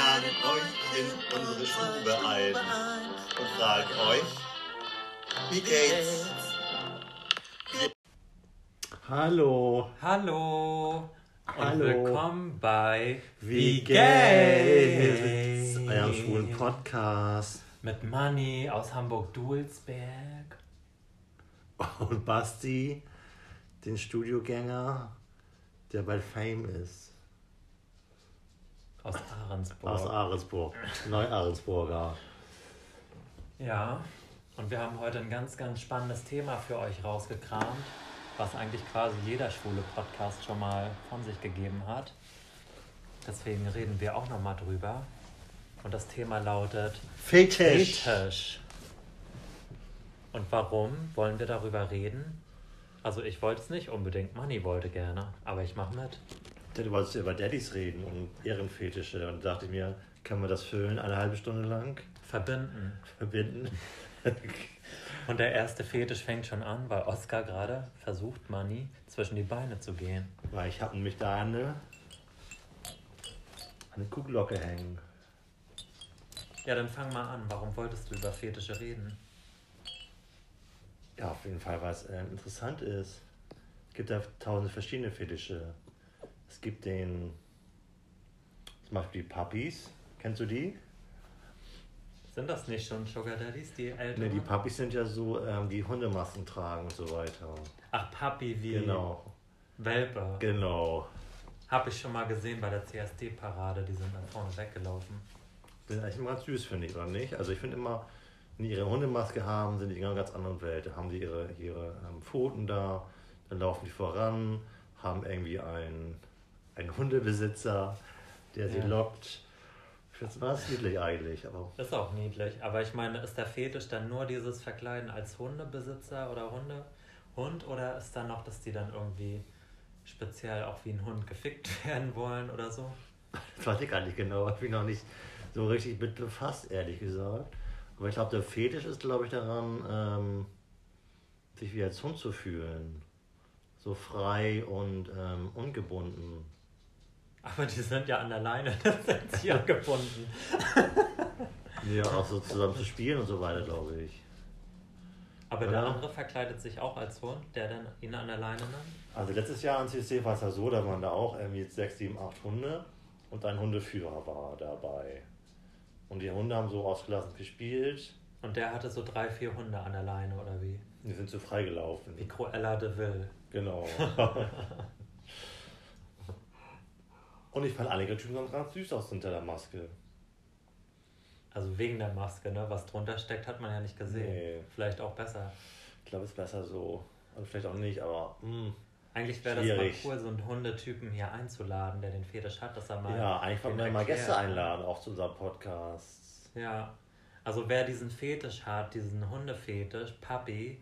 laden euch in unsere Stube ein und fragen euch, wie geht's? Hallo, Hallo und Hallo. willkommen bei wie geht's? geht's? Eurem schwulen Podcast. mit Manni aus Hamburg-Dulsberg. Und Basti, den Studiogänger, der bei Fame ist. Aus Ahrensburg. Aus Ahrensburg, Neu-Ahrensburger. Ja, und wir haben heute ein ganz, ganz spannendes Thema für euch rausgekramt, was eigentlich quasi jeder schwule Podcast schon mal von sich gegeben hat. Deswegen reden wir auch nochmal drüber. Und das Thema lautet Fetisch. Fetisch. Und warum wollen wir darüber reden? Also ich wollte es nicht unbedingt, Manni wollte gerne, aber ich mache mit. Du wolltest über Daddys reden und Ehrenfetische. Und da dachte ich mir, können wir das füllen, eine halbe Stunde lang? Verbinden. Verbinden? Und der erste Fetisch fängt schon an, weil Oscar gerade versucht, Manni zwischen die Beine zu gehen. Weil ich habe nämlich da eine, eine Kuhglocke hängen. Ja, dann fang mal an. Warum wolltest du über Fetische reden? Ja, auf jeden Fall, weil es äh, interessant ist. Es gibt ja tausende verschiedene Fetische. Es gibt den, zum Beispiel die Puppies. Kennst du die? Sind das nicht schon Sugar Daddies, die Älteren? Ne, die Puppies sind ja so, ähm, die Hundemasken tragen und so weiter. Ach, Papi wie Genau, Welpe. genau. Hab ich schon mal gesehen bei der CSD-Parade. Die sind dann vorne weggelaufen. Sind eigentlich immer ganz süß, finde ich, oder nicht? Also ich finde immer, wenn die ihre Hundemaske haben, sind die in einer ganz anderen Welt. Da haben die ihre, ihre ähm, Pfoten da, dann laufen die voran, haben irgendwie einen, einen Hundebesitzer, der sie Ja. lockt. Ich finde es niedlich eigentlich, aber Ist auch niedlich. Aber ich meine, ist der Fetisch dann nur dieses Verkleiden als Hundebesitzer oder Hunde, Hund? Oder ist dann noch, dass die dann irgendwie speziell auch wie ein Hund gefickt werden wollen oder so? das weiß ich gar nicht genau. Ich bin noch nicht so richtig mit befasst, ehrlich gesagt. Aber ich glaube, der Fetisch ist, glaube ich, daran, ähm, sich wie als Hund zu fühlen. So frei und ähm, ungebunden. Aber die sind ja an der Leine, das sind sie angebunden. Ja, auch so zusammen zu spielen und so weiter, glaube ich. Aber der Ja. andere verkleidet sich auch als Hund, der dann ihn an der Leine nimmt? Also letztes Jahr an CSC war es ja so, da waren da auch irgendwie sechs, sieben, acht Hunde und ein Hundeführer war dabei. Und die Hunde haben so ausgelassen gespielt. Und der hatte so drei, vier Hunde an der Leine oder wie? Die sind so freigelaufen. Wie Cruella de Vil. Genau. und ich fand einige Typen sahen ganz süß aus unter der Maske. Also wegen der Maske, ne? Was drunter steckt, hat man ja nicht gesehen. Nee. Vielleicht auch besser. Ich glaube, es ist besser so. Also vielleicht auch nicht, aber hm. Eigentlich wäre das mal cool, so einen Hundetypen hier einzuladen, der den Fetisch hat, dass er mal. ja, eigentlich wollten den wir mal. Gäste einladen, auch zu unserem Podcast. Ja. Also wer diesen Fetisch hat, diesen Hundefetisch, Papi,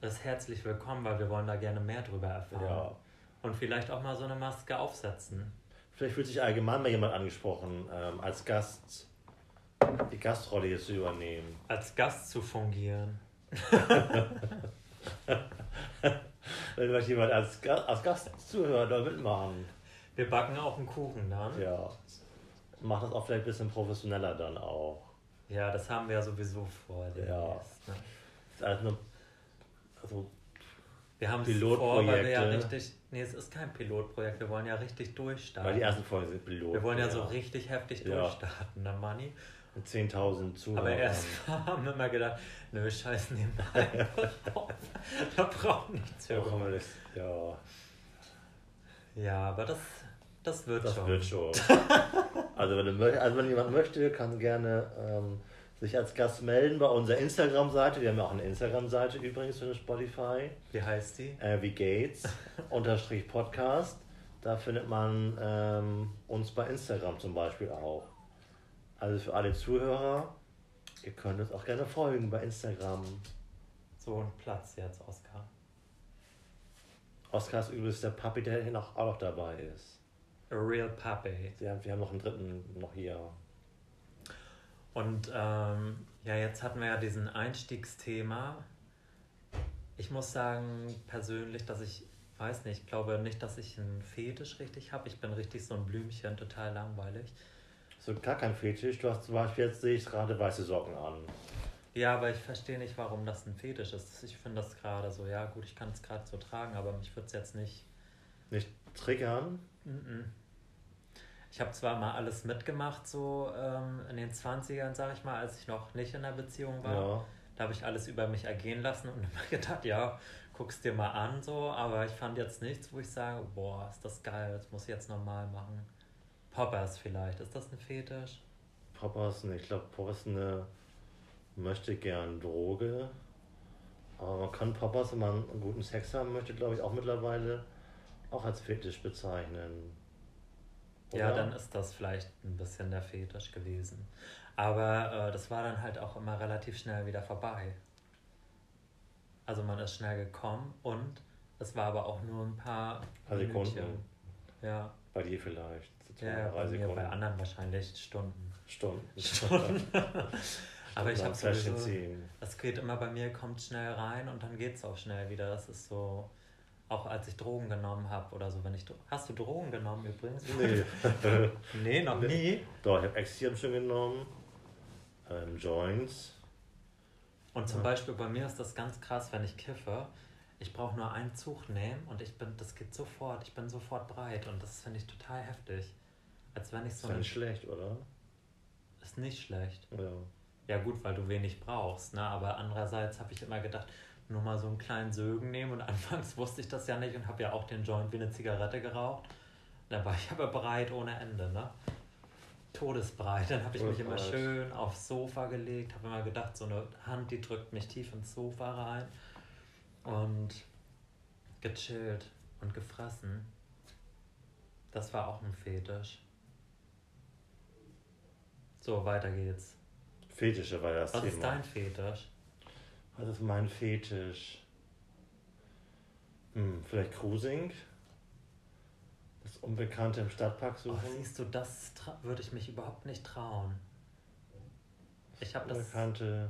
ist herzlich willkommen, weil wir wollen da gerne mehr drüber erfahren. Ja. Und vielleicht auch mal so eine Maske aufsetzen. Vielleicht fühlt sich allgemein mal jemand angesprochen, ähm, als Gast die Gastrolle hier zu übernehmen. Als Gast zu fungieren. Wenn euch jemand als, Ga als Gast zuhört oder mitmachen. Wir backen auch einen Kuchen dann. Ja. Macht das auch vielleicht ein bisschen professioneller dann auch. Ja, das haben wir ja sowieso vor. Ne? Das ist alles nur, also, Wir haben es vor, weil wir ja Pilotprojekte. richtig. Nee, es ist kein Pilotprojekt, wir wollen ja richtig durchstarten. weil die ersten Folgen sind Pilot. wir wollen ja so richtig heftig Ja. durchstarten, ne Money? Mit 10.000 Zuhörern. Aber erst haben wir immer gedacht, nö, scheiß nehmen wir einfach auf. Da braucht nichts Ja, für. das, ja, Ja, aber das, das wird das schon. wird schon. also, wenn du, also wenn jemand möchte, kann gerne ähm, sich als Gast melden bei unserer Instagram-Seite. Wir haben ja auch eine Instagram-Seite übrigens für Spotify. Wie heißt die? äh, wie Gates unterstrich Podcast. Da findet man ähm, uns bei Instagram zum Beispiel auch. Also für alle Zuhörer, ihr könnt uns auch gerne folgen bei Instagram. So ein Platz jetzt, Oskar. Oskar ist übrigens der Papi, der hier noch, auch noch dabei ist. A real puppy. Wir haben, wir haben noch einen dritten noch hier. Und ähm, ja, jetzt hatten wir ja diesen Einstiegsthema. Ich muss sagen, persönlich, dass ich, weiß nicht, ich glaube nicht, dass ich einen Fetisch richtig habe. Ich bin richtig so ein Blümchen, total langweilig. So gar kein Fetisch. Du hast zum Beispiel jetzt sehe ich gerade weiße Socken an. Ja, aber ich verstehe nicht, warum das ein Fetisch ist. Ich finde das gerade so, ja gut, ich kann es gerade so tragen, aber mich würde es jetzt nicht. Nicht triggern? Mhm. Ich habe zwar mal alles mitgemacht, so ähm, in den 20ern, sag ich mal, als ich noch nicht in der Beziehung war. Ja. Da habe ich alles über mich ergehen lassen und immer gedacht, ja, guck's dir mal an, so, aber ich fand jetzt nichts, wo ich sage, boah, ist das geil, das muss ich jetzt normal machen. Poppers vielleicht, ist das ein Fetisch? Poppers, ne, ich glaube, Poppers ist eine möchte gern Droge. Aber man kann Poppers, wenn man einen guten Sex haben möchte, glaube ich, auch mittlerweile auch als Fetisch bezeichnen. Ja, Oder? dann ist das vielleicht ein bisschen der Fetisch gewesen. Aber äh, das war dann halt auch immer relativ schnell wieder vorbei. Also man ist schnell gekommen und es war aber auch nur ein paar Paar Sekunden. Ja, Bei dir vielleicht. Ja drei bei, mir, Sekunden. bei anderen wahrscheinlich Stunden. Stunden. Stunden. aber ich habe sowieso, das geht immer bei mir, kommt schnell rein und dann geht es auch schnell wieder. Das ist so, auch als ich Drogen genommen habe oder so, wenn ich, hast du Drogen genommen übrigens? Nee. nee, noch nie. Doch, ich habe Ecstasy schon genommen. Ähm, Joints. Und zum Ja. Beispiel bei mir ist das ganz krass, wenn ich kiffe. Ich brauche nur einen Zug nehmen und ich bin, das geht sofort, ich bin sofort breit und das finde ich total heftig. Als wenn ich Ist so ja ein, nicht schlecht, oder? ist nicht schlecht. Ja. Ja gut, weil du wenig brauchst, ne? Aber andererseits habe ich immer gedacht, nur mal so einen kleinen Sögen nehmen und anfangs wusste ich das ja nicht und habe ja auch den Joint wie eine Zigarette geraucht. Da war ich aber breit ohne Ende, ne? Todesbreit. Dann habe ich mich immer schön aufs Sofa gelegt, habe immer gedacht, so eine Hand, die drückt mich tief ins Sofa rein und gechillt und gefressen. Das war auch ein Fetisch. So, weiter geht's. Fetische war ja das Was Thema. ist dein Fetisch? Was ist mein Fetisch? Hm, vielleicht Cruising? Das Unbekannte im Stadtpark Oh, suchen? siehst du, das würde ich mich überhaupt nicht trauen. Ich habe das. Unbekannte,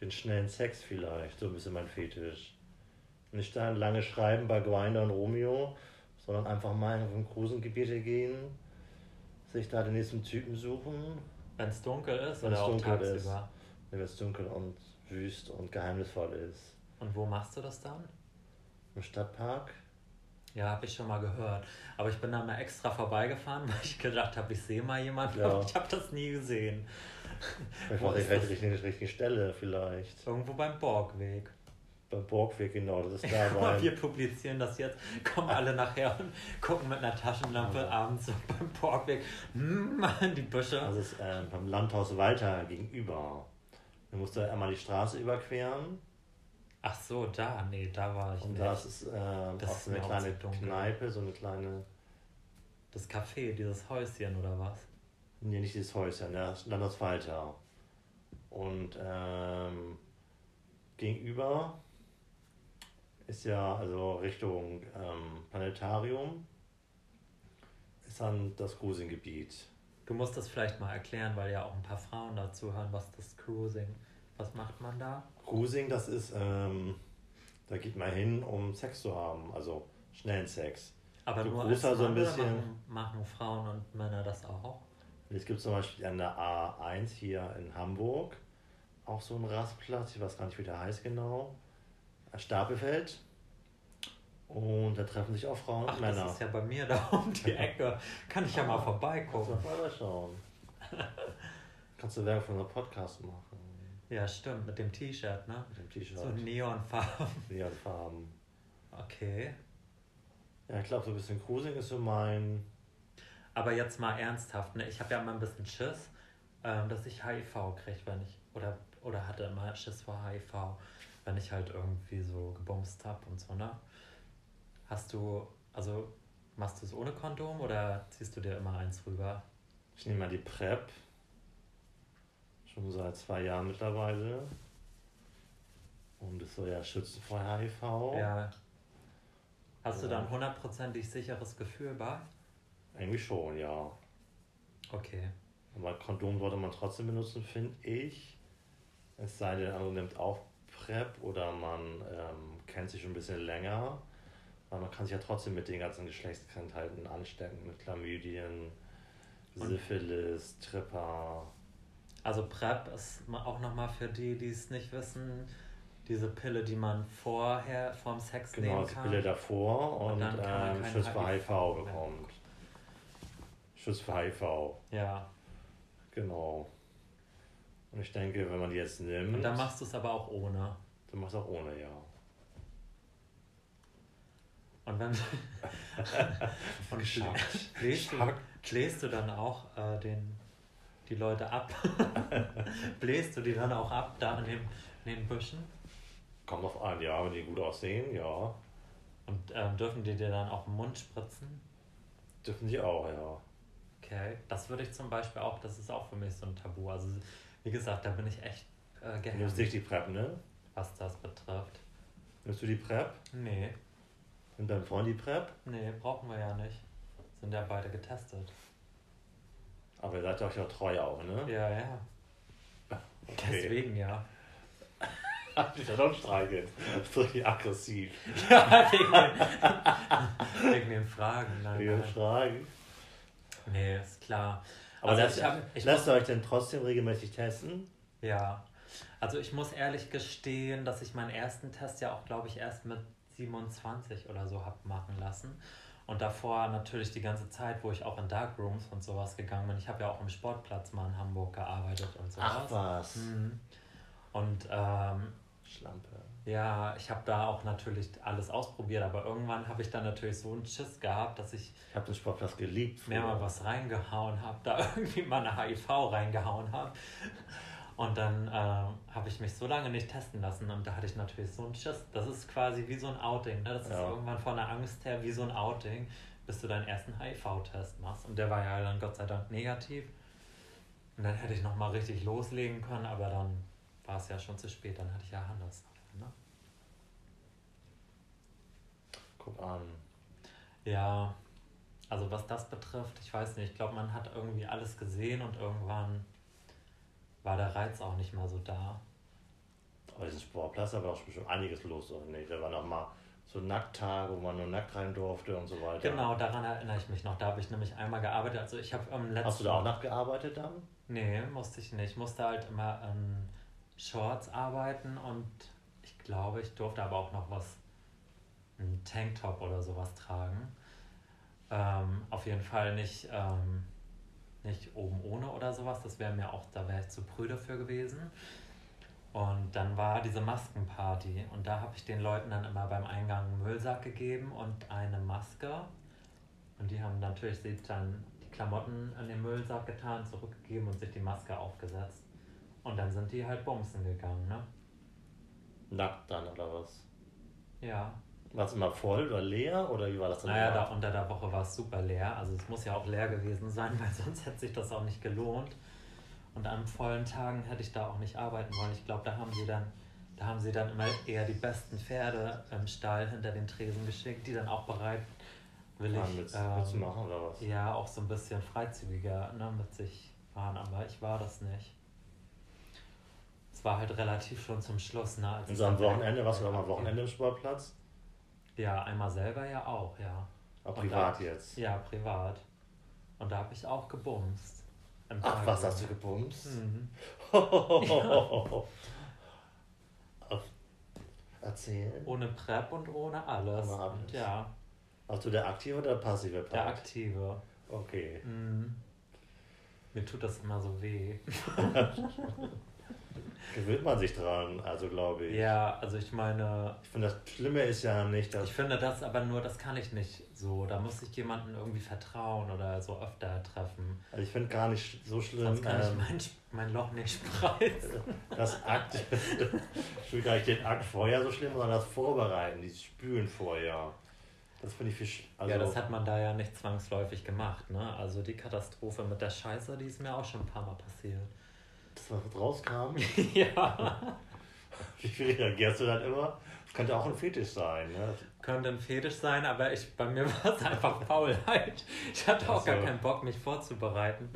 den schnellen Sex vielleicht, so ein bisschen mein Fetisch. Nicht da lange schreiben bei Grinder und Romeo, sondern einfach mal in ein Cruisengebiete gehen, sich da den nächsten Typen suchen, Wenn es dunkel ist Wenn's oder auch dunkel ist. tagsüber. wenn es dunkel und wüst und geheimnisvoll ist. Und wo machst du das dann? Im Stadtpark? Ja, habe ich schon mal gehört. Aber ich bin da mal extra vorbeigefahren, weil ich gedacht habe, ich sehe mal jemanden. Ja. Aber ich habe das nie gesehen. Vielleicht war die ist das? richtige, richtige Stelle vielleicht. Irgendwo beim Borgweg. Beim Borgweg, genau, das ist Ja, da bei. wir publizieren das jetzt, kommen alle nachher und gucken mit einer Taschenlampe abends so beim Borgweg hm, die Büsche. Das ist äh, beim Landhaus Walter gegenüber. Du musst da einmal die Straße überqueren Ach so, da, nee, da war ich und nicht. das ist äh, Das auch ist so eine kleine dunkel. Kneipe, so eine kleine, Das Café, dieses Häuschen oder was? nee, nicht dieses Häuschen, ja, Landhaus Walter. Und ähm, gegenüber ist ja, also Richtung ähm, Planetarium, ist dann das Cruising-Gebiet. Du musst das vielleicht mal erklären, weil ja auch ein paar Frauen dazu hören, was das Cruising, was macht man da? Cruising, das ist, ähm, da geht man hin, um Sex zu haben, also schnellen Sex. Aber Du nur als da so ein Mann bisschen- machen, machen Frauen und Männer das auch? Es gibt zum Beispiel an der A1 hier in Hamburg auch so einen Rastplatz, ich weiß gar nicht, wie der heißt genau, Stapelfeld. Und da treffen sich auch Frauen Ach, und Männer. das ist ja bei mir da um die Ecke. Kann ich ja mal Kannst vorbeigucken. du mal schauen. Kannst du Werbung für unseren Podcast machen. Ja, stimmt, mit dem T-Shirt, ne? Mit dem T-Shirt. So Neonfarben. Neonfarben. Okay. Ja, ich glaube, so ein bisschen Cruising ist so mein. Aber jetzt mal ernsthaft, ne? Ich habe ja immer ein bisschen Schiss, ähm, dass ich HIV kriege, wenn ich. Oder, oder hatte immer Schiss vor HIV, wenn ich halt irgendwie so gebumst habe und so, ne? Hast du, also machst du es ohne Kondom oder ziehst du dir immer eins rüber? Ich nehme mal die PrEP. Schon seit zwei Jahren mittlerweile. Und das soll ja schützen vor HIV. Ja. Hast du Ja. dann hundertprozentig sicheres Gefühl bei? Eigentlich schon, ja. Okay. Aber Kondom sollte man trotzdem benutzen, finde ich. Es sei denn, man nimmt auch PrEP oder man ähm, kennt sich schon ein bisschen länger. Weil man kann sich ja trotzdem mit den ganzen Geschlechtskrankheiten anstecken, mit Chlamydien, Syphilis, Tripper. Also PrEP ist auch nochmal für die, die es nicht wissen, diese Pille, die man vorher vorm Sex Genau, nehmen die kann. Pille davor Und und, dann ähm, Schutz für HIV HIV bekommt. Schutz für HIV, Ja. genau. Und ich denke, wenn man die jetzt nimmt, Und dann machst du es aber auch ohne. dann machst du auch ohne, ja. Und wenn und bläst, du, bläst du dann auch äh, den, die Leute ab? bläst du die dann auch ab da in den, in den Büschen? Kommt auf an, ja, wenn die gut aussehen, ja. Und ähm, dürfen die dir dann auch im Mund spritzen? Dürfen die auch, ja. Okay, das würde ich zum Beispiel auch, das ist auch für mich so ein Tabu. Also wie gesagt, da bin ich echt äh, Du nimmst gehemmt, nicht die PrEP, ne? was das betrifft. Nimmst du die PrEP? Nee, Nimmt dein Freund PrEP? nee, brauchen wir ja nicht. Sind ja beide getestet. Aber ihr seid euch ja treu auch, ne? Ja, ja. Okay. Deswegen ja. Hat dich doch streichelt. Das ist richtig aggressiv. Ja, wegen den, wegen den Fragen. Nein, Wegen nein. Fragen. Nee, ist klar. Aber Also lasst, ich hab- ich lasst ihr euch denn trotzdem regelmäßig testen? Ja. Also ich muss ehrlich gestehen, dass ich meinen ersten Test ja auch, glaube ich, erst mit 27 oder so habe machen lassen. Und davor natürlich die ganze Zeit, wo ich auch in Darkrooms und sowas gegangen bin. Ich habe ja auch im Sportplatz mal in Hamburg gearbeitet und sowas. Ach was. Mhm. Und ähm, Schlampe. ja, ich habe da auch natürlich alles ausprobiert, aber irgendwann habe ich dann natürlich so einen Schiss gehabt, dass ich Ich habe den Sportplatz geliebt. mir mal früher. was reingehauen habe, da irgendwie mal eine HIV reingehauen habe. Und dann äh, habe ich mich so lange nicht testen lassen und da hatte ich natürlich so einen Schiss. Das ist quasi wie so ein Outing. Ne? Das ist Ja. irgendwann von der Angst her wie so ein Outing, bis du deinen ersten HIV-Test machst. Und der war ja dann Gott sei Dank negativ. Und dann hätte ich nochmal richtig loslegen können, aber dann war es ja schon zu spät. Dann hatte ich ja Hannes. Ne? Guck an. Ja, also was das betrifft, ich weiß nicht, ich glaube, man hat irgendwie alles gesehen und irgendwann war der Reiz auch nicht mehr so da. Aber diesen Sportplatz, da war doch bestimmt einiges los, oder nicht? Da war noch mal so Nackttage, wo man nur nackt rein durfte und so weiter. Genau, daran erinnere ich mich noch. Da habe ich nämlich einmal gearbeitet. Also ich habe im letzten... Hast du da auch nackt gearbeitet dann? Nee, musste ich nicht. Ich musste halt immer in Shorts arbeiten und ich glaube, ich durfte aber auch noch was, einen Tanktop oder sowas tragen. Ähm, auf jeden Fall nicht, ähm, nicht oben ohne oder sowas. Das wäre mir auch, da wäre ich zu prüde für gewesen. Und dann war diese Maskenparty und da habe ich den Leuten dann immer beim Eingang einen Müllsack gegeben und eine Maske. Und die haben natürlich sich dann die Klamotten in den Müllsack getan, zurückgegeben und sich die Maske aufgesetzt. Und dann sind die halt bumsen gegangen, ne? Nackt dann oder was? Ja. War es immer voll oder leer oder wie war das dann? Naja, da unter der Woche war es super leer. Also es muss ja auch leer gewesen sein, weil sonst hätte sich das auch nicht gelohnt. Und an vollen Tagen hätte ich da auch nicht arbeiten wollen. Ich glaube, da haben sie dann, da haben sie dann immer eher die besten Pferde im Stall hinter den Tresen geschickt, die dann auch bereit will Waren ich mit, ähm, mitzumachen oder was? ja auch so ein bisschen freizügiger ne, mit sich waren, aber ich war das nicht. Es war halt relativ schon zum Schluss, ne? Als Und ich so am Wochenende, warst du auch mal am Wochenende im Sportplatz? Ja, einmal selber ja auch, ja. Aber privat da- jetzt? Ja, privat. Und da habe ich auch gebumst. Ach, was hast du gebumst? Mhm. Erzählen. Ohne Prep und ohne alles. Ohne alles. Ja, Hast du der aktive oder der passive Part? der Aktive. Okay. Mhm. Mir tut das immer so weh. Gewöhnt man sich dran, also glaube ich. Ja, also ich meine, Ich finde, das Schlimme ist ja nicht, dass. ich finde das aber nur, das kann ich nicht so. Da muss ich jemandem irgendwie vertrauen oder so öfter treffen. Also ich finde gar nicht so schlimm, Sonst kann ich ähm, mein, mein Loch nicht spreizen. das Akt. ich finde gar nicht den Akt vorher so schlimm, sondern das Vorbereiten, dieses Spülen vorher. Das finde ich viel. Also, ja, das hat man da ja nicht zwangsläufig gemacht. Ne? Also die Katastrophe mit der Scheiße, die ist mir auch schon ein paar Mal passiert. Das, was rauskam. ja. Wie reagierst du dann immer? Das könnte auch ein Fetisch sein. Ne? Könnte ein Fetisch sein, aber ich, bei mir war es einfach Faulheit. Ich hatte auch Ach gar keinen Bock, mich vorzubereiten.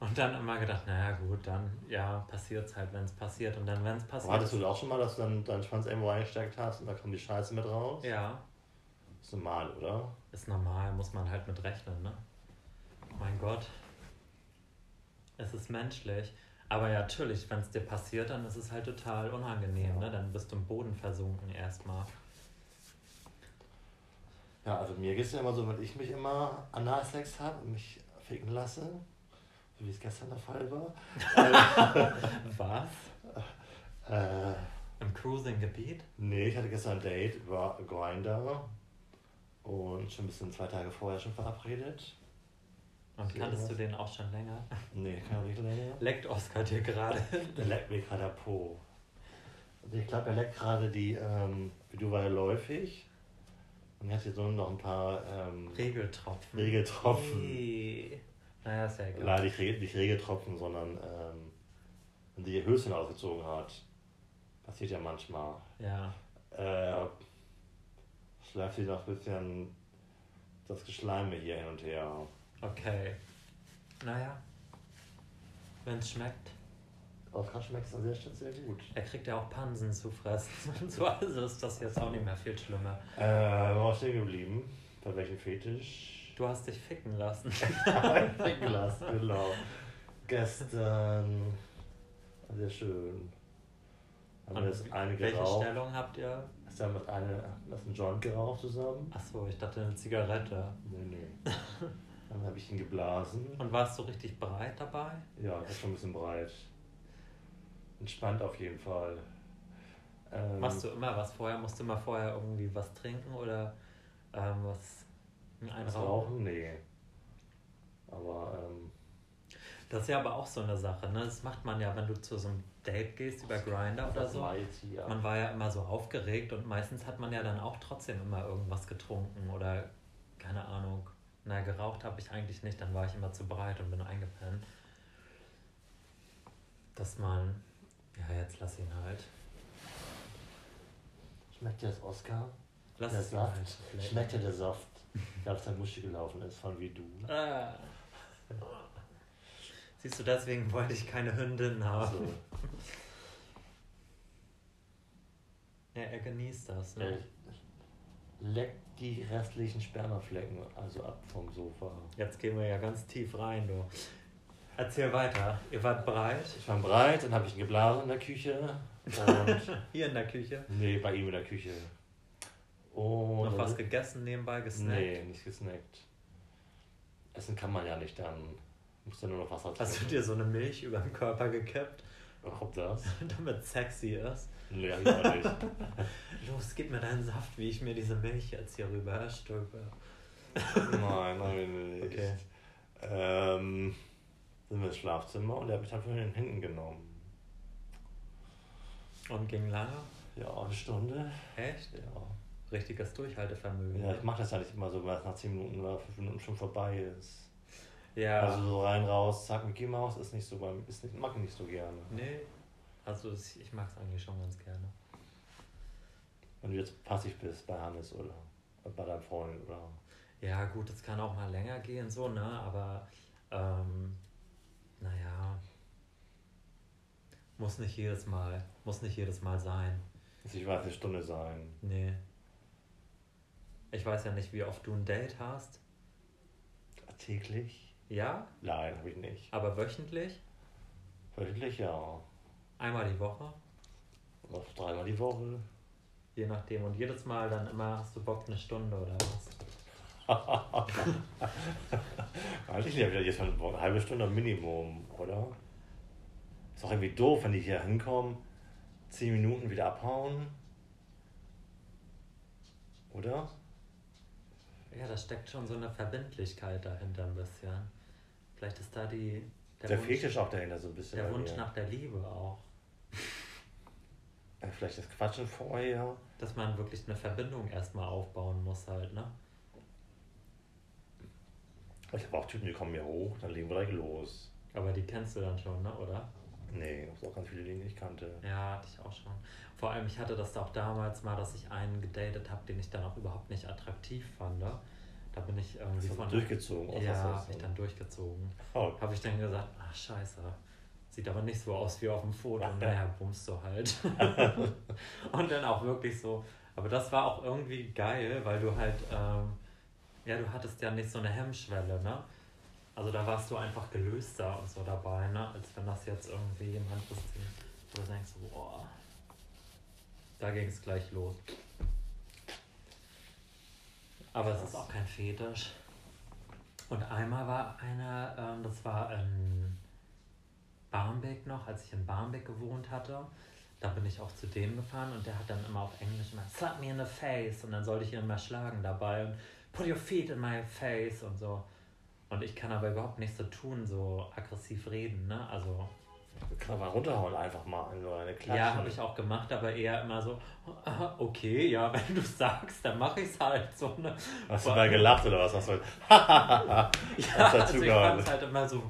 Und dann immer gedacht, naja gut, dann ja, passiert es halt, wenn es passiert. Und dann, wenn es passiert. hattest du das auch schon mal, dass du dann deinen Schwanz irgendwo reingesteckt hast und da kommt die Scheiße mit raus? Ja, ist normal, oder? ist normal, muss man halt mit rechnen, ne? Mein Gott. ist menschlich. Aber ja, natürlich, wenn es dir passiert, dann ist es halt total unangenehm, Ja. ne? Dann bist du im Boden versunken erstmal. Ja, also mir geht es ja immer so, wenn ich mich immer Analsex habe und mich ficken lasse, so wie es gestern der Fall war. Was? äh, Im Cruising-Gebiet? nee, ich hatte gestern ein Date über Grindr und schon ein bisschen zwei Tage vorher schon verabredet. Und kanntest du den auch schon länger? Nee, kein richtig länger. Leckt Oskar dir gerade? Der leckt mir gerade der Po. Also ich glaube, er leckt gerade die, ähm, wie du war ja läufig. Und er hat hier so noch ein paar ähm, Regeltropfen. Regeltropfen. Ih. Naja, ist ja egal. Leider nicht, nicht Regeltropfen, sondern ähm, wenn sie ihr Höschen ausgezogen hat. Passiert ja manchmal. Ja. Äh, schleift sie noch ein bisschen das Geschleime hier hin und her. Okay. Naja. Wenn es schmeckt. Oskar schmeckt es an der Stelle sehr gut. Er kriegt ja auch Pansen zu fressen. Und so also ist das jetzt auch nicht mehr viel schlimmer. Äh, wo ich stehen geblieben? Bei welchem Fetisch? Du hast dich ficken lassen. Glas, genau. Gestern. Sehr schön. Haben wir jetzt eine welche geraucht. Stellung habt ihr? Hast du damit eine, hast einen Joint geraucht zusammen? Achso, ich dachte eine Zigarette. Nee, nee. Dann habe ich ihn geblasen. Und warst du richtig bereit dabei? Ja, das ist schon ein bisschen breit. Entspannt auf jeden Fall. Ähm, Machst du immer was vorher? Musst du immer vorher irgendwie was trinken oder ähm, was was Rauchen? Nee. Aber ähm, Das ist ja aber auch so eine Sache, ne? Das macht man ja, wenn du zu so einem Date gehst über Grinder oder so. war jetzt hier. Man war ja immer so aufgeregt und meistens hat man ja dann auch trotzdem immer irgendwas getrunken oder keine Ahnung. Na, geraucht habe ich eigentlich nicht, dann war ich immer zu breit und bin eingepennt. Dass man, ja, jetzt lass ihn halt. Schmeckt dir das Oscar? Lass der es ihn Saft? halt. Schmeckt dir der Saft? Der aus der Muschi gelaufen ist, von wie du. Ah. Siehst du, deswegen wollte ich keine Hündin haben. So. Ja, er genießt das. Ne? leckt die restlichen Spermaflecken also ab vom Sofa. Jetzt gehen wir ja ganz tief rein, du. Erzähl weiter. Ihr wart bereit? Ich war breit, dann habe ich ihn geblasen in der Küche. Hier in der Küche. nee, bei ihm in der Küche. Und Noch was gegessen nebenbei, gesnackt? Nee, nicht gesnackt. Essen kann man ja nicht dann. Muss ja nur noch Wasser Hast du dir so eine Milch über den Körper gekippt, Ob das? damit sexy ist? Nee, hab ich auch nicht. Los, gib mir deinen Saft, wie ich mir diese Milch jetzt hier rüber stülpe. Nein, nein, nicht. Okay. Ähm, sind wir ins Schlafzimmer und er hat mich dann von den hinten genommen. Und ging lange? Ja, eine Stunde. Echt? Ja. Richtiges Durchhaltevermögen. Ja, ich mache das ja nicht immer so, weil es nach 10 Minuten oder 5 Minuten schon vorbei ist. Ja. Also so rein, raus, zack, Mickey Mouse ist nicht so beim, ist nicht, mag ich nicht so gerne. nee. Also ich mag es eigentlich schon ganz gerne. Wenn du jetzt passiv bist bei Hannes oder bei deinem Freund oder. Ja, gut, es kann auch mal länger gehen, so, ne? Aber, ähm, naja, muss nicht jedes Mal, muss nicht jedes Mal sein. Muss ich weiß eine Stunde sein. Nee. Ich weiß ja nicht, wie oft du ein Date hast. Täglich? Ja, Nein, habe ich nicht. aber wöchentlich? Wöchentlich ja. Einmal die Woche? Noch dreimal die Woche. Je nachdem. Und jedes Mal dann immer hast du Bock eine Stunde oder was? Weiß ich nicht, jetzt mal eine halbe Stunde Minimum, oder? Ist doch irgendwie doof, wenn die hier hinkommen, 10 Minuten wieder abhauen. Oder? Ja, da steckt schon so eine Verbindlichkeit dahinter ein bisschen. Vielleicht ist da die Der, Wunsch, Fetisch auch dahinter so ein bisschen. der Wunsch mir. nach der Liebe auch. Ja, Vielleicht das Quatschen vorher. Dass man wirklich eine Verbindung erstmal aufbauen muss halt, ne? Ich habe auch Typen, die kommen hier hoch, dann legen wir gleich los. Aber die kennst du dann schon, ne? Oder? Nee, es auch ganz viele, die ich nicht kannte. Ja, hatte ich auch schon. Vor allem, ich hatte das auch damals mal, dass ich einen gedatet habe, den ich dann auch überhaupt nicht attraktiv fand. Da bin ich irgendwie von. durchgezogen? aus Ja, habe ich dann durchgezogen. Oh, Habe ich dann gesagt, ach scheiße, sieht aber nicht so aus wie auf dem Foto. Naja, bummst du halt. und dann auch wirklich so. Aber das war auch irgendwie geil, weil du halt, ähm, ja, du hattest ja nicht so eine Hemmschwelle, ne? Also da warst du einfach gelöster und so dabei, ne? Als wenn das jetzt irgendwie jemand ist, wo du denkst, boah, da ging es gleich los. Aber es ist auch kein Fetisch. Und einmal war einer, ähm, das war in Barmbek noch, als ich in Barmbek gewohnt hatte. Da bin ich auch zu dem gefahren und der hat dann immer auf Englisch immer Slap me in the face und dann sollte ich ihn immer schlagen dabei und put your feet in my face und so. Und ich kann aber überhaupt nichts so tun, so aggressiv reden, ne? Also. Kann man runterhauen einfach mal so eine Klatsche. Ja, habe ich auch gemacht, aber eher immer so, okay, ja, wenn du sagst, dann mache ich es halt so. Ne? Hast du mal gelacht oder was? Hast du ja, also ich fand es halt immer so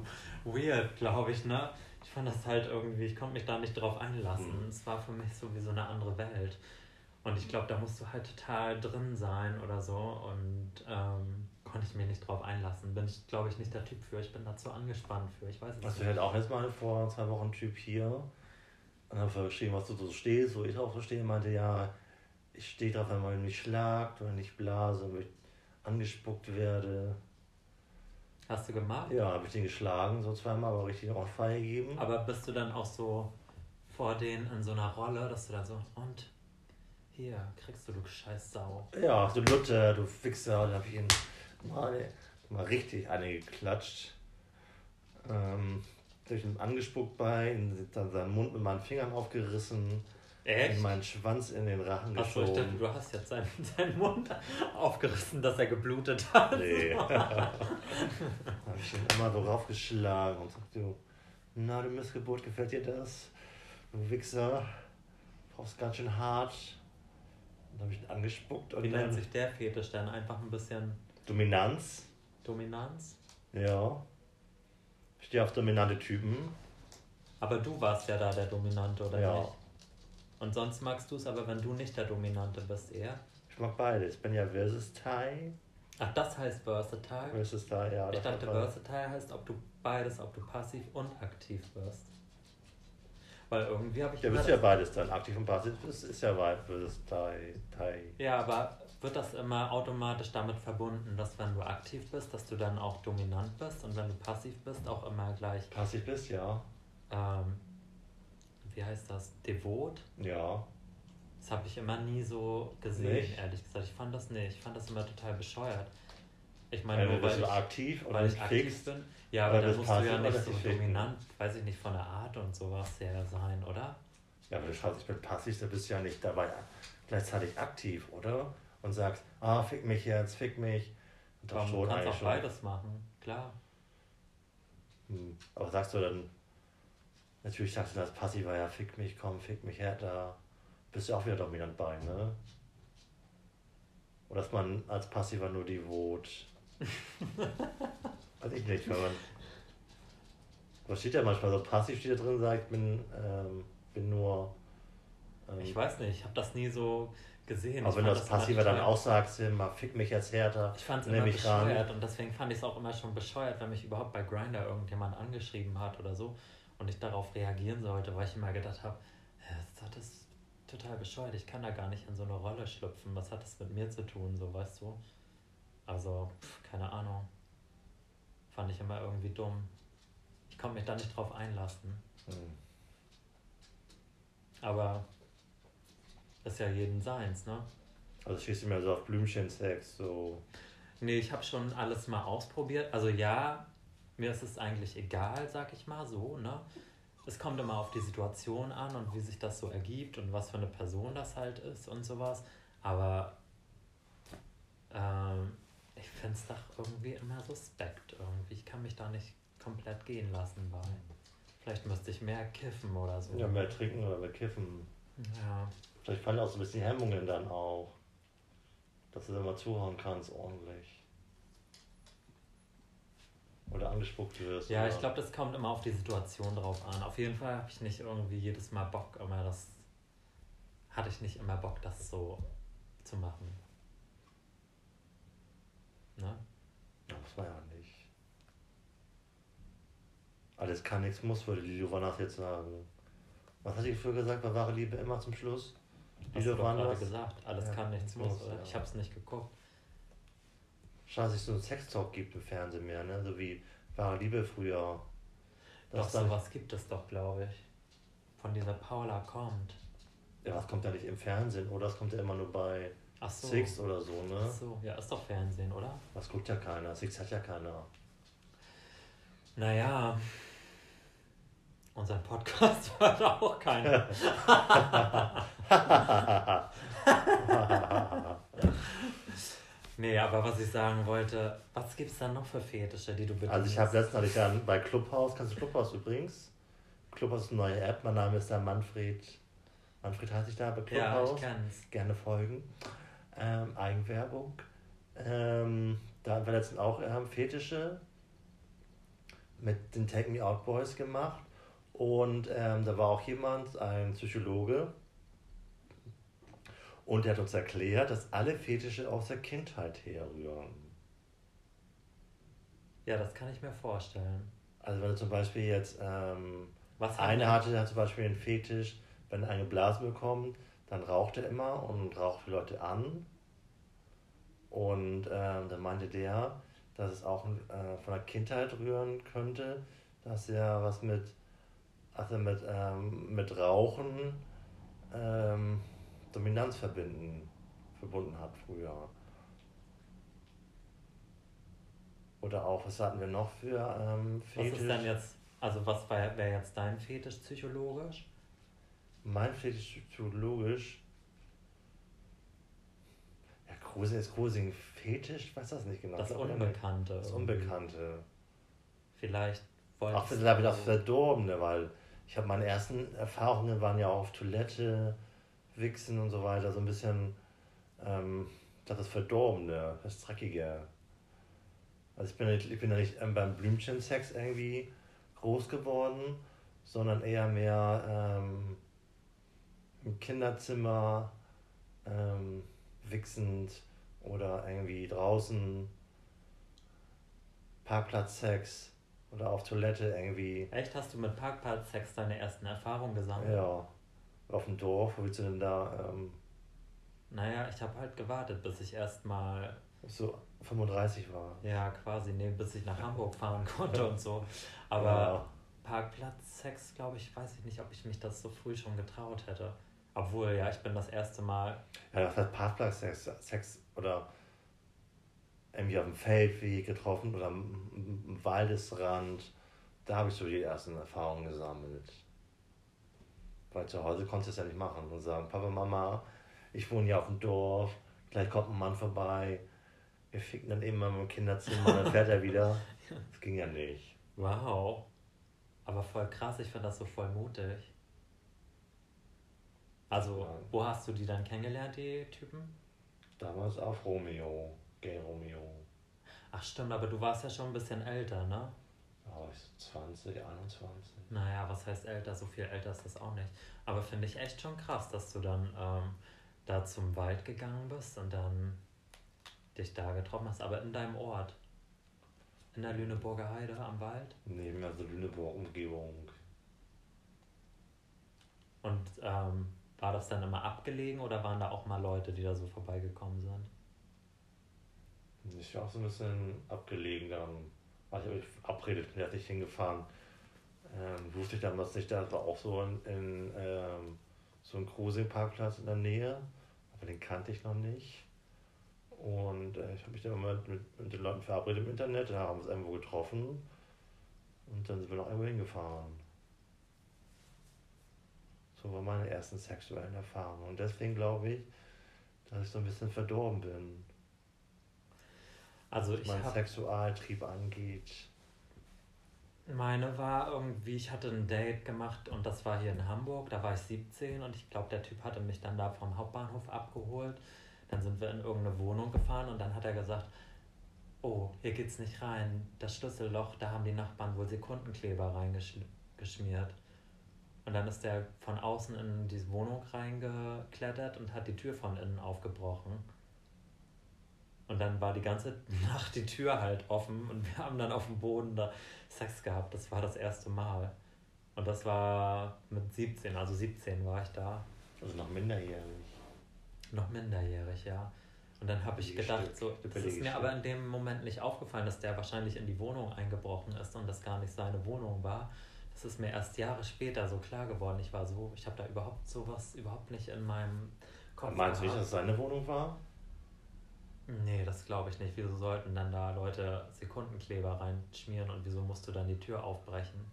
weird, glaube ich, ne? Ich fand das halt irgendwie, ich konnte mich da nicht drauf einlassen. Mhm. Es war für mich so wie so eine andere Welt. Und ich glaube, da musst du halt total drin sein oder so. Und ähm, konnte ich mich nicht drauf einlassen. Bin ich, glaube ich, nicht der Typ für. Ich bin da zu angespannt für. Ich weiß nicht. Also, wir hatten auch jetzt mal vor zwei Wochen Typ hier. Und dann habe geschrieben, was du so stehst, wo ich auch so stehe. Meinte, ja, ich stehe drauf, wenn man mich schlagt oder nicht blase, wenn ich angespuckt werde. Hast du gemacht? Ja, habe ich den geschlagen, so zweimal, aber richtig auch Feier gegeben. Aber bist du dann auch so vor denen in so einer Rolle, dass du dann so, und hier, kriegst du, du scheiß Sau. Ja, du Luther, du Fixer, dann habe ich ihn mal, mal richtig eine geklatscht. Ähm, durch ihn angespuckt bei, dann seinen Mund mit meinen Fingern aufgerissen. Echt? meinen Schwanz in den Rachen Achso, geschoben. Achso, du hast jetzt seinen, seinen Mund aufgerissen, dass er geblutet hat. Nee. habe ich ihn immer so raufgeschlagen und sagt, du, na du Missgeburt, gefällt dir das? Du Wichser, brauchst ganz schön hart. Dann habe ich ihn angespuckt. Wie nennt sich der Fetisch dann? Einfach ein bisschen Dominanz. Dominanz? Ja. Ich stehe auf dominante Typen. Aber du warst ja da der Dominante, oder ja. nicht? Und sonst magst du es aber, wenn du nicht der Dominante bist, eher? Ich mag beides. Ich bin ja versatile. Ach, das heißt versatile? Versatile, ja. Ich dachte, versatile heißt, ob du beides, ob du passiv und aktiv wirst. Weil irgendwie habe ich. Ja, bist ja beides dann. Aktiv und passiv ist, ist ja versatile. Ja, aber wird das immer automatisch damit verbunden, dass wenn du aktiv bist, dass du dann auch dominant bist und wenn du passiv bist, auch immer gleich. Passiv bist, ja. Ähm, wie heißt das? Devot? Ja. Das habe ich immer nie so gesehen, nicht? ehrlich gesagt. Ich fand das nicht. Ich fand das immer total bescheuert. Ich meine, nur weil, ich, aktiv weil ich aktiv bin. Ja, aber dann musst du ja nicht so dominant, weiß ich nicht, von der Art und sowas her sein, oder? Ja, aber du schaust, ich bin passiv, da bist du ja nicht dabei gleichzeitig aktiv, oder? Und sagst, ah, fick mich jetzt, fick mich. Und das schon du kannst auch schon. beides machen, klar. Hm. Aber sagst du dann, Natürlich sagst du das Passiver, ja, fick mich, komm, fick mich her, da bist du auch wieder dominant bei, ne? Oder dass man als Passiver nur die Wut. Weiß ich nicht, wenn man. Was steht ja manchmal so passiv steht da drin, sagt, ich bin, ähm, bin nur. Ähm, ich weiß nicht, ich habe das nie so gesehen. Aber wenn du als Passiver dann auch sagst, immer fick mich jetzt härter, ich fand es immer bescheuert ran. und deswegen fand ich es auch immer schon bescheuert, wenn mich überhaupt bei Grinder irgendjemand angeschrieben hat oder so und ich darauf reagieren sollte, weil ich immer gedacht habe, das ist total bescheuert, ich kann da gar nicht in so eine Rolle schlüpfen. Was hat das mit mir zu tun, so weißt du? Also, pf, keine Ahnung. Fand ich immer irgendwie dumm. Ich konnte mich da nicht drauf einlassen. Hm. Aber ist ja jeden seins, ne? Also schießt du mir so auf Blümchen-Sex, so. Nee, ich habe schon alles mal ausprobiert. Also ja, mir ist es eigentlich egal, sag ich mal so, ne? Es kommt immer auf die Situation an und wie sich das so ergibt und was für eine Person das halt ist und sowas. Aber ähm, ich finde es doch irgendwie immer suspekt irgendwie. Ich kann mich da nicht komplett gehen lassen bei. Vielleicht müsste ich mehr kiffen oder so. Ja, mehr trinken oder mehr kiffen. Ja. Vielleicht fallen auch so ein bisschen Hemmungen dann auch. Dass du da mal zuhören kannst ordentlich oder angespuckt wirst. Ja, oder? ich glaube, das kommt immer auf die Situation drauf an. Auf jeden Fall habe ich nicht irgendwie jedes Mal Bock, immer das. Hatte ich nicht immer Bock, das so zu machen. Ne? Muss man ja nicht. Alles kann, nichts muss, würde die Giovanna jetzt sagen. Was hat die früher gesagt bei wahre Liebe immer zum Schluss? Die Giovanna gesagt, alles ja, kann, nichts muss, oder? Ja. Ich habe es nicht geguckt. Schade, dass es so einen Sextalk gibt im Fernsehen mehr, ne? So wie wahre Liebe früher. Doch, Das dann, sowas gibt es doch, glaube ich. Von dieser Paula kommt. ja, das kommt ja nicht im Fernsehen, oder? Das kommt ja immer nur bei Ach so. Six oder so, Ach ne? so, ja, ist doch Fernsehen, oder? Das guckt ja keiner. Six hat ja keiner. Naja, unser Podcast hört auch keiner. nee, aber was ich sagen wollte, was gibt es da noch für Fetische, die du bedienst? Also ich habe letztens hatte ich ja bei Clubhouse, kannst du Clubhouse übrigens? Clubhouse ist eine neue App, mein Name ist da Manfred. Manfred heiße ich da bei Ja, Clubhouse. ich kenn's. Gerne folgen. Ähm, Eigenwerbung. Ähm, da haben wir letztens auch ähm, Fetische mit den Take Me Out Boys gemacht. Und ähm, da war auch jemand, ein Psychologe, und der hat uns erklärt, dass alle Fetische aus der Kindheit herrühren. Ja, das kann ich mir vorstellen. Also wenn du zum Beispiel jetzt ähm, Was Einer denn- hatte hat zum Beispiel einen Fetisch, wenn er eine Blase bekommt, dann raucht er immer und raucht die Leute an. Und ähm, dann meinte der, dass es auch äh, von der Kindheit rühren könnte, dass er was mit, also mit, ähm, mit Rauchen ähm, Dominanz verbinden, verbunden hat früher. Oder auch, was hatten wir noch für ähm, Was Fetisch? ist denn jetzt, also was wäre wär jetzt dein Fetisch psychologisch? Mein Fetisch psychologisch. Ja, Grusing ist Grusing Fetisch? Ich weiß das nicht genau. Das Ich Unbekannte. Das. Unbekannte. Vielleicht Auch wolltest vielleicht das du- Verdorbene, weil ich habe meine ersten Erfahrungen waren ja auf Toilette, Wichsen und so weiter, so ein bisschen ähm, das Verdorbene, das Dreckige. Also ich bin, ich bin ja nicht ähm, beim Blümchensex irgendwie groß geworden, sondern eher mehr ähm, im Kinderzimmer ähm, wichsend oder irgendwie draußen Parkplatzsex oder auf Toilette irgendwie. Echt, hast du mit Parkplatzsex deine ersten Erfahrungen gesammelt? Ja, auf dem Dorf, wo willst du denn da? Ähm, Naja, ich habe halt gewartet, bis ich erstmal, so 35 war. ja quasi, nee, bis ich nach Hamburg fahren konnte und so. Aber Ja. Parkplatzsex, glaube ich, weiß ich nicht, ob ich mich das so früh schon getraut hätte. Obwohl, ja, ich bin das erste Mal, Ja, das heißt Parkplatzsex Sex oder irgendwie auf dem Feldweg getroffen oder am, Waldesrand. Da habe ich so die ersten Erfahrungen gesammelt. Weil zu Hause konntest du es ja nicht machen und sagen, Papa, Mama, ich wohne ja auf dem Dorf, gleich kommt ein Mann vorbei, wir ficken dann eben mal im Kinderzimmer, dann fährt er wieder. Das ging ja nicht. wow. Aber voll krass, ich finde das so voll mutig. Also, Ja. wo hast du die dann kennengelernt, die Typen? Damals auf Romeo, Gay Romeo. Ach stimmt, aber du warst ja schon ein bisschen älter, ne? War ich so 20, 21. Naja, was heißt älter? So viel älter ist das auch nicht. Aber finde ich echt schon krass, dass du dann ähm, da zum Wald gegangen bist und dann dich da getroffen hast, aber in deinem Ort. In der Lüneburger Heide am Wald. Neben der Lüneburg Umgebung. Und ähm, war das dann immer abgelegen oder waren da auch mal Leute, die da so vorbeigekommen sind? Ich war auch so ein bisschen abgelegen dann. War ich aber verabredet, bin da nicht hingefahren. Ähm, wusste ich damals nicht, da war auch so ein, in, ähm, so ein Cruising-Parkplatz in der Nähe, aber den kannte ich noch nicht. Und äh, ich habe mich dann immer mit, mit, mit den Leuten verabredet im Internet, da haben wir uns irgendwo getroffen und dann sind wir noch irgendwo hingefahren. So waren meine ersten sexuellen Erfahrungen. Und deswegen glaube ich, dass ich so ein bisschen verdorben bin Also was ich mein habe Sexualtrieb angeht. Meine war irgendwie, ich hatte ein Date gemacht und das war hier in Hamburg, da war ich 17 und ich glaube, der Typ hatte mich dann da vom Hauptbahnhof abgeholt. Dann sind wir in irgendeine Wohnung gefahren und dann hat er gesagt, oh, hier geht's nicht rein. Das Schlüsselloch, da haben die Nachbarn wohl Sekundenkleber reingeschmiert. Und dann ist der von außen in diese Wohnung reingeklettert und hat die Tür von innen aufgebrochen. Und dann war die ganze Nacht die Tür halt offen und wir haben dann auf dem Boden da Sex gehabt. Das war das erste Mal. Und das war mit 17, also 17 war ich da. Also noch minderjährig. Noch minderjährig, ja. Und dann habe ich gedacht, so, das ist mir aber in dem Moment nicht aufgefallen, dass der wahrscheinlich in die Wohnung eingebrochen ist und das gar nicht seine Wohnung war. Das ist mir erst Jahre später so klar geworden. Ich war so, ich habe da überhaupt sowas überhaupt nicht in meinem Kopf. Meinst du nicht, dass es seine Wohnung war? Nee, das glaube ich nicht. Wieso sollten dann da Leute Sekundenkleber reinschmieren und wieso musst du dann die Tür aufbrechen?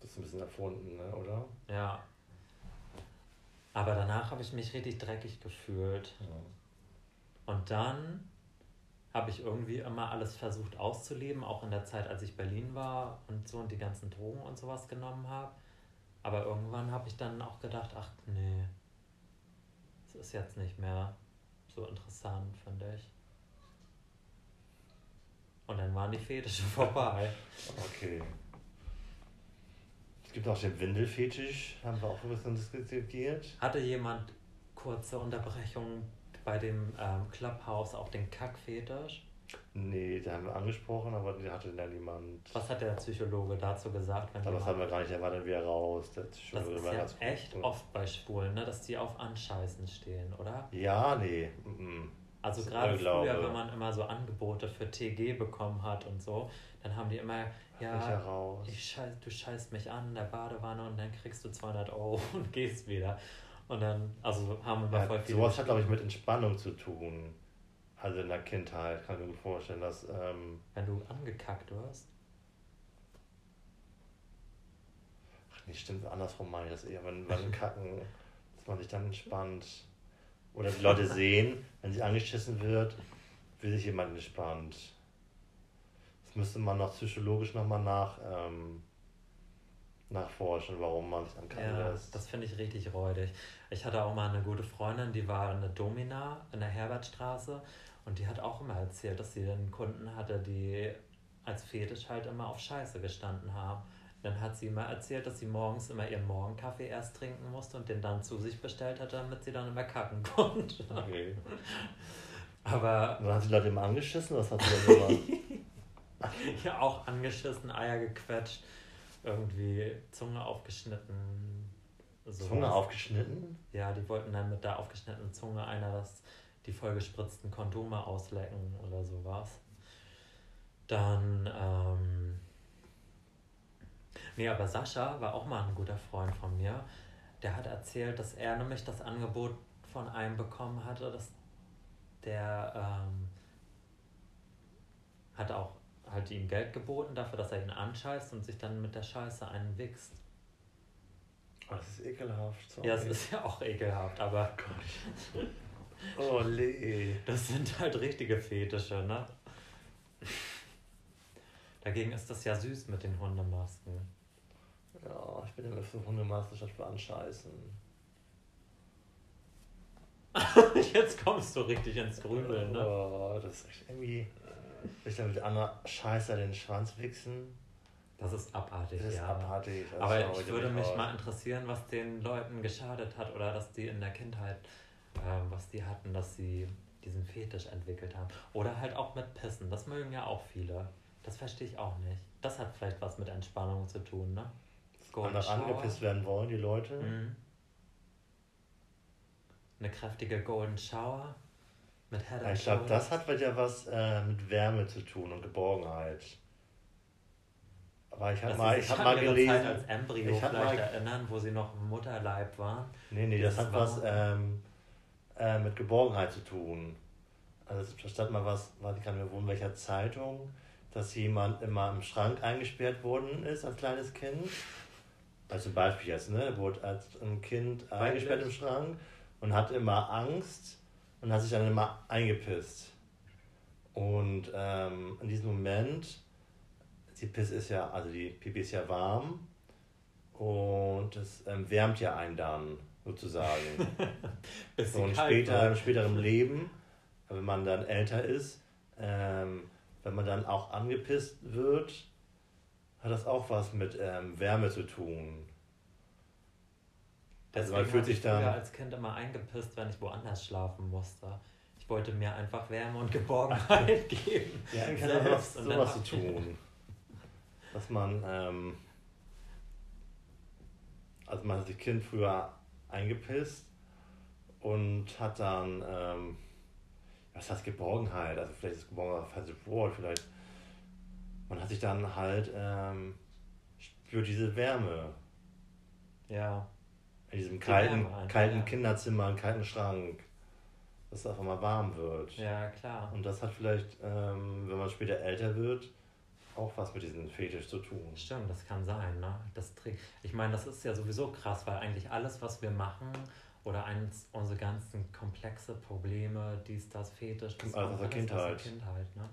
Das ist ein bisschen erfunden, ne? oder? Ja. Aber danach habe ich mich richtig dreckig gefühlt. Ja. Und dann habe ich irgendwie immer alles versucht auszuleben, auch in der Zeit, als ich Berlin war und so und die ganzen Drogen und sowas genommen habe. Aber irgendwann habe ich dann auch gedacht, ach nee, es ist jetzt nicht mehr so interessant, finde ich. Und dann waren die Fetische vorbei. Okay. Es gibt auch den Windelfetisch, haben wir auch ein bisschen diskutiert. Hatte jemand kurze Unterbrechung bei dem ähm, Clubhouse auch den Kackfetisch? Nee, da haben wir angesprochen, aber die hatte da niemand. Was hat der Psychologe dazu gesagt? Wenn Aber das haben wir gar nicht erwartet, wie er raus. Der Das ist war ja ganz gut. echt oft bei Schwulen, ne? dass die auf Anscheißen stehen, oder? Ja, nee. mhm. Also gerade früher, wenn man immer so Angebote für TG bekommen hat und so, dann haben die immer, ja, ich scheiß, du scheißt mich an in der Badewanne und dann kriegst du 200 Euro und gehst wieder. Und dann, also haben voll Ja, viele... sowas hat, glaube ich, mit Entspannung zu tun. Also in der Kindheit kann ich mir gut vorstellen, dass. Ähm, wenn du angekackt wirst. ach nee, stimmt, andersrum meine ich das eher, wenn, wenn Kacken, dass man sich dann entspannt. Oder die Leute sehen, wenn sie angeschissen wird, will sich jemand entspannt. Das müsste man noch psychologisch nochmal nach, ähm, nachforschen, warum man sich ankacken Ja, lässt. das finde ich richtig räudig. Ich hatte auch mal eine gute Freundin, die war eine Domina in der Herbertstraße und die hat auch immer erzählt, dass sie dann Kunden hatte, die als Fetisch halt immer auf Scheiße gestanden haben. Dann hat sie immer erzählt, dass sie morgens immer ihren Morgenkaffee erst trinken musste und den dann zu sich bestellt hat, damit sie dann immer kacken konnte. Okay. Aber Und dann hat die Leute immer angeschissen, was hat sie denn gemacht? ja auch angeschissen, Eier gequetscht, irgendwie Zunge aufgeschnitten. sowas. Zunge aufgeschnitten? Ja, die wollten dann mit der aufgeschnittenen Zunge einer das, die vollgespritzten Kondome auslecken oder sowas. Dann, ähm. Nee, aber Sascha war auch mal ein guter Freund von mir. Der hat erzählt, dass er nämlich das Angebot von einem bekommen hatte, dass der ähm, hat auch halt ihm Geld geboten dafür, dass er ihn anscheißt und sich dann mit der Scheiße einen wichst. Oh, das ist ekelhaft. Sorry. Ja, es ist ja auch ekelhaft, aber Oh, nee. Das sind halt richtige Fetische, ne? Dagegen ist das ja süß mit den Hundemasken. Ja, ich bin immer für Hundemaster statt für Anscheißen. Jetzt kommst du richtig ins Grübeln, ne? Oh, das ist echt irgendwie. Ich dann mit Anna Scheißer den Schwanz wichsen? Das ist abartig, Das ist ja. abartig. Das Aber ich würde mich aus. mal interessieren, was den Leuten geschadet hat oder dass die in der Kindheit, ähm, was die hatten, dass sie diesen Fetisch entwickelt haben. Oder halt auch mit Pissen. Das mögen ja auch viele. Das verstehe ich auch nicht. Das hat vielleicht was mit Entspannung zu tun, ne? Shower. angepisst werden wollen, die Leute. Mhm. Eine kräftige Golden Shower mit Head Ja, ich glaube, das hat ja was äh, mit Wärme zu tun und Geborgenheit. Aber ich habe mal, ich hab kann mal ihre Zeit gelesen. als Embryo ich vielleicht mal- erinnern, wo sie noch im Mutterleib waren. Nee, nee, das Das hat war- was ähm, äh, mit Geborgenheit zu tun. Also da stand mal was, ich gar nicht mehr, wo in welcher Zeitung, dass jemand immer im Schrank eingesperrt worden ist als kleines Kind. Also zum Beispiel jetzt, ne? Wurde als ein Kind eingesperrt im Schrank und hatte immer Angst und hat sich dann immer eingepisst. Und ähm, in diesem Moment, die Piss ist ja, also die Pipi ist ja warm und es ähm, wärmt ja einen dann sozusagen. Und später, im späteren Leben, wenn man dann älter ist, ähm, wenn man dann auch angepisst wird, hat das auch was mit ähm, Wärme zu tun. Also man fühlt sich dann- als Kind immer eingepisst, wenn ich woanders schlafen musste. Ich wollte mir einfach Wärme und Geborgenheit geben. Ja, dann kann was, dann sowas zu tun. Dass man, ähm, also man sich Kind früher eingepisst und hat dann, ähm, was heißt Geborgenheit? Also vielleicht ist Geborgenheit das falsche Wort, vielleicht. Man hat sich dann halt, ähm, spürt diese Wärme Ja. in diesem Die kalten, Wärme kalten ja. Kinderzimmer, einen kalten Schrank, dass es einfach mal warm wird. Ja, klar. Und das hat vielleicht, ähm, wenn man später älter wird, auch was mit diesem Fetisch zu tun. Stimmt, das kann sein, ne? Das. Ich meine, das ist ja sowieso krass, weil eigentlich alles, was wir machen, oder eins, unsere ganzen komplexe Probleme, dies, das, Fetisch, das kommt aus der Kindheit. Aus der Kindheit ne?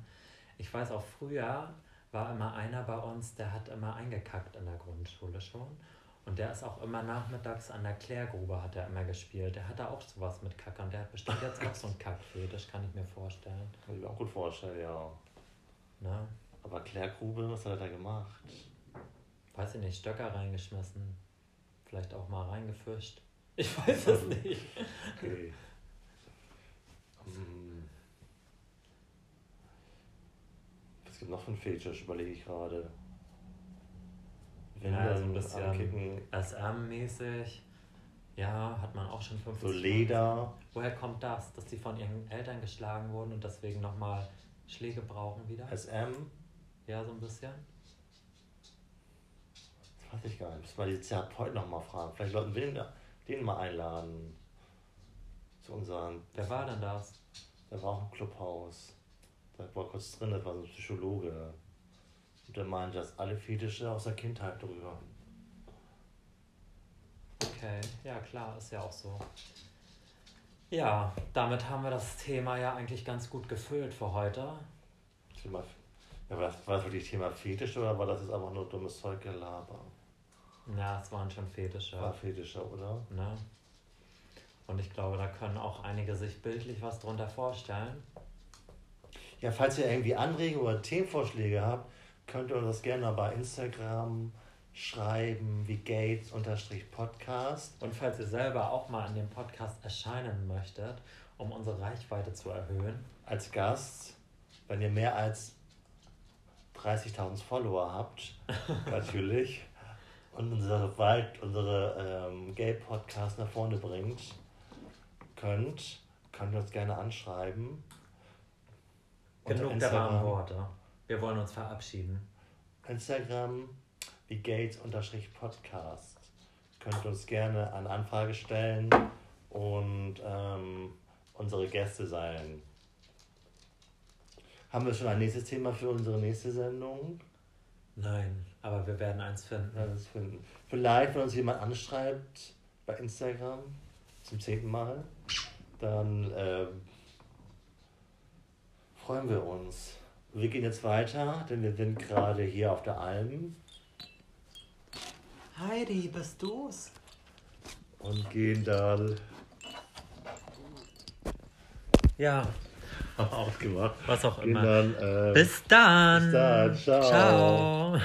Ich weiß auch früher war immer einer bei uns, der hat immer eingekackt in der Grundschule schon. Und der ist auch immer nachmittags an der Klärgrube hat er immer gespielt. Der hatte auch sowas mit Kackern. Der hat bestimmt jetzt auch so einen Kackfetisch, kann ich mir vorstellen. Kann ich mir auch gut vorstellen, ja. Ne? Aber Klärgrube, was hat er da gemacht? Weiß ich nicht, Stöcker reingeschmissen. Vielleicht auch mal reingefischt. Ich weiß es nicht. Okay. Hm. Was gibt noch für einen Fetisch, überlege ich gerade. Wenn Ja, so ein bisschen ankicken, SM-mäßig. Ja, hat man auch schon 50 so Leder. Woher kommt das? Dass die von ihren Eltern geschlagen wurden und deswegen nochmal Schläge brauchen wieder? SM, Ja, so ein bisschen. das weiß ich gar nicht. Müssen wir die Therapeuten nochmal fragen. Vielleicht sollten wir den, den mal einladen. Zu unseren. Wer war denn das? Der war auch im Clubhaus. Da war kurz drin, das war so ein Psychologe. Und der meinte, dass alle Fetische aus der Kindheit drüber. Okay, ja klar, ist ja auch so. Ja, damit haben wir das Thema ja eigentlich ganz gut gefüllt für heute. Thema, ja, war, das, war das wirklich Thema Fetisch oder war das jetzt einfach nur dummes Zeuggelaber? Ja, es waren schon Fetische. War Fetischer, oder? Ne? Und ich glaube, da können auch einige sich bildlich was drunter vorstellen. Ja, falls ihr irgendwie Anregungen oder Themenvorschläge habt, könnt ihr uns das gerne bei Instagram schreiben, wie Gates-Podcast. Und falls ihr selber auch mal in dem Podcast erscheinen möchtet, um unsere Reichweite zu erhöhen, Als Gast, wenn ihr mehr als 30.000 Follower habt, natürlich, und unsere Wald, unsere ähm, Gay-Podcast nach vorne bringt, könnt, könnt ihr uns gerne anschreiben. Genug der warmen Worte. Wir wollen uns verabschieden. Instagram wie Gates-Podcast. Könnt ihr uns gerne eine Anfrage stellen und ähm, unsere Gäste sein. Haben wir schon ein nächstes Thema für unsere nächste Sendung? Nein, aber wir werden eins finden. Ja, das finden. Vielleicht, wenn uns jemand anschreibt bei Instagram zum zehnten Mal, dann ähm, freuen wir uns. Wir gehen jetzt weiter, denn wir sind gerade hier auf der Alm Heidi, bist du's? und gehen dann Ja, ausgemacht. was auch immer. dann, ähm, Bis dann. Bis dann, ciao. Ciao.